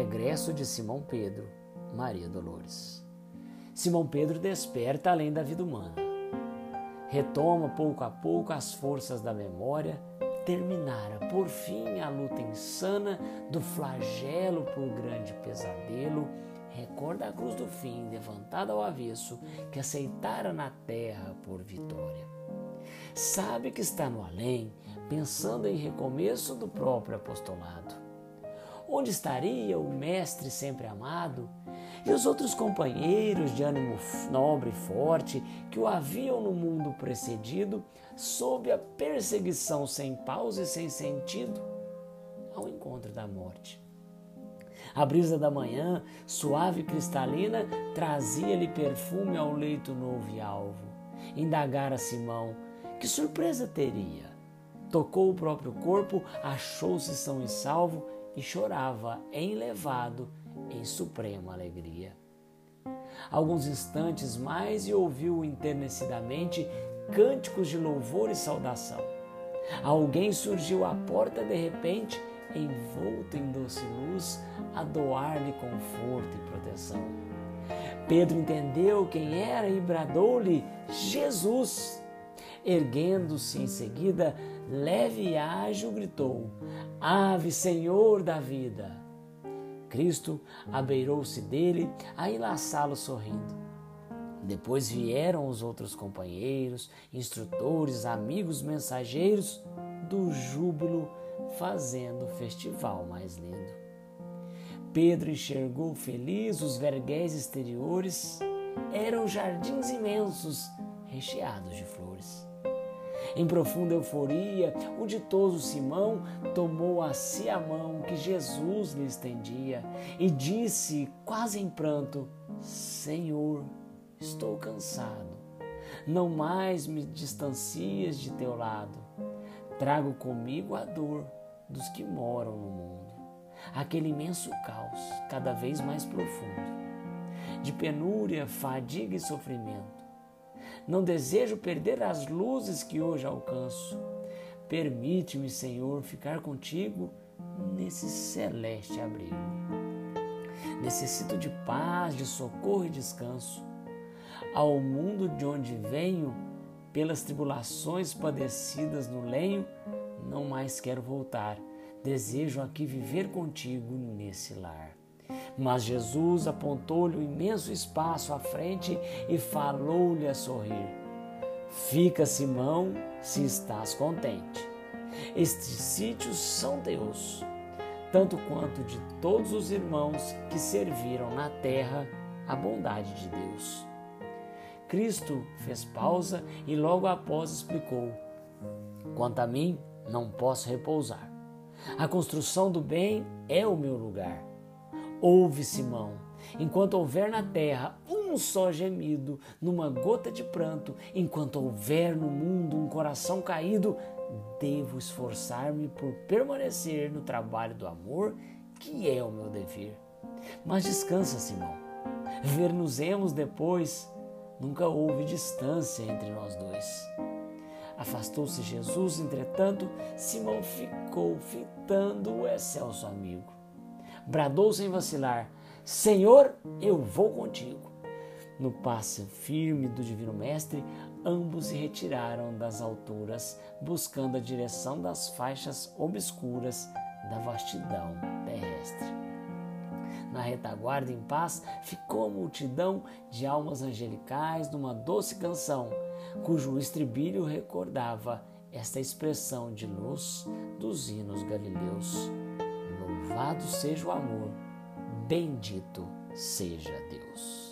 regresso de Simão Pedro, Maria Dolores. Simão Pedro desperta além da vida humana. Retoma pouco a pouco as forças da memória, terminara por fim a luta insana do flagelo por grande pesadelo, recorda a cruz do fim levantada ao avesso que aceitara na terra por vitória. Sabe que está no além, pensando em recomeço do próprio apostolado. Onde estaria o Mestre sempre amado e os outros companheiros de ânimo nobre e forte que o haviam no mundo precedido, sob a perseguição sem pausa e sem sentido, ao encontro da morte? A brisa da manhã, suave e cristalina, trazia-lhe perfume ao leito novo e alvo. Indagara Simão, que surpresa teria? Tocou o próprio corpo, achou-se são e salvo e chorava, enlevado, em suprema alegria. Alguns instantes mais e ouviu enternecidamente cânticos de louvor e saudação. Alguém surgiu à porta de repente, envolto em doce luz, a doar-lhe conforto e proteção. Pedro entendeu quem era e bradou-lhe: Jesus! Erguendo-se em seguida, leve e ágil gritou: Ave, Senhor da vida! Cristo abeirou-se dele a enlaçá-lo sorrindo. Depois vieram os outros companheiros, instrutores, amigos, mensageiros do júbilo, fazendo o festival mais lindo. Pedro enxergou feliz os verguéis exteriores, eram jardins imensos, recheados de flores. Em profunda euforia, o ditoso Simão tomou a si a mão que Jesus lhe estendia e disse, quase em pranto: Senhor, estou cansado. Não mais me distancias de teu lado. Trago comigo a dor dos que moram no mundo, aquele imenso caos, cada vez mais profundo, de penúria, fadiga e sofrimento não desejo perder as luzes que hoje alcanço. Permite-me, Senhor, ficar contigo nesse celeste abrigo. Necessito de paz, de socorro e descanso. Ao mundo de onde venho, pelas tribulações padecidas no lenho, não mais quero voltar. Desejo aqui viver contigo nesse lar. Mas Jesus apontou-lhe o um imenso espaço à frente e falou-lhe a sorrir: Fica, Simão, se estás contente. Estes sítios são teus, tanto quanto de todos os irmãos que serviram na terra a bondade de Deus. Cristo fez pausa e logo após explicou: Quanto a mim, não posso repousar. A construção do bem é o meu lugar. Ouve, Simão, enquanto houver na terra um só gemido, numa gota de pranto, enquanto houver no mundo um coração caído, devo esforçar-me por permanecer no trabalho do amor, que é o meu dever. Mas descansa, Simão. Ver-nos-emos depois. Nunca houve distância entre nós dois. Afastou-se Jesus, entretanto, Simão ficou fitando o excelso amigo bradou sem vacilar: Senhor, eu vou contigo. No passo firme do Divino Mestre, ambos se retiraram das alturas, buscando a direção das faixas obscuras da vastidão terrestre. Na retaguarda em paz ficou a multidão de almas angelicais numa doce canção, cujo estribilho recordava esta expressão de luz dos hinos galileus. Louvado seja o amor, bendito seja Deus.